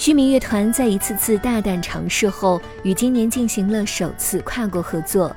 须弥乐团在一次次大胆尝试后，于今年进行了首次跨国合作，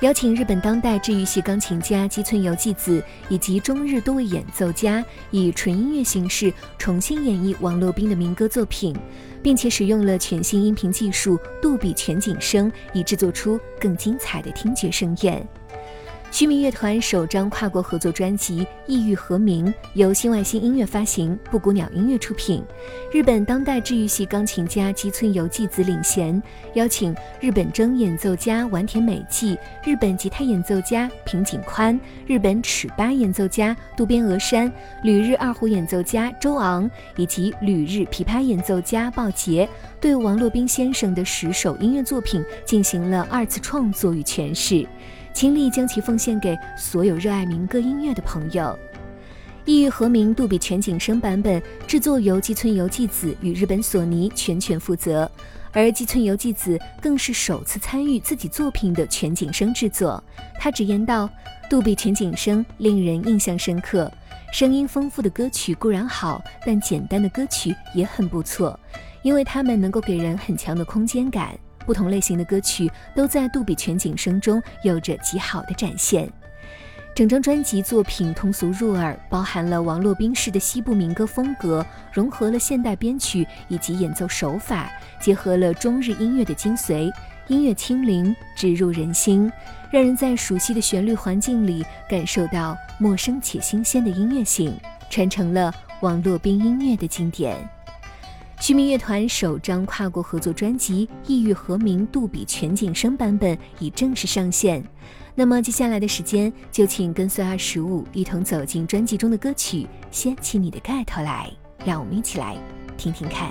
邀请日本当代治愈系钢琴家吉村由纪子以及中日多位演奏家，以纯音乐形式重新演绎王洛宾的民歌作品，并且使用了全新音频技术杜比全景声，以制作出更精彩的听觉盛宴。须弥乐团首张跨国合作专辑《异域和鸣》由新外星音乐发行，布谷鸟音乐出品。日本当代治愈系钢琴家吉村由纪子领衔，邀请日本筝演奏家丸田美纪、日本吉他演奏家平井宽、日本尺八演奏家渡边峨山、旅日二胡演奏家周昂以及旅日琵琶演奏家鲍杰，对王洛宾先生的十首音乐作品进行了二次创作与诠释。倾力将其奉献给所有热爱民歌音乐的朋友。异域和鸣杜比全景声版本制作由吉村由纪子与日本索尼全权负责，而吉村由纪子更是首次参与自己作品的全景声制作。他直言道：“杜比全景声令人印象深刻，声音丰富的歌曲固然好，但简单的歌曲也很不错，因为它们能够给人很强的空间感。”不同类型的歌曲都在杜比全景声中有着极好的展现。整张专辑作品通俗入耳，包含了王洛宾式的西部民歌风格，融合了现代编曲以及演奏手法，结合了中日音乐的精髓，音乐轻灵，直入人心，让人在熟悉的旋律环境里感受到陌生且新鲜的音乐性，传承了王洛宾音乐的经典。须弥乐团首张跨国合作专辑《异域和鸣》杜比全景声版本已正式上线。那么接下来的时间，就请跟随二十五一同走进专辑中的歌曲，掀起你的盖头来，让我们一起来听听看。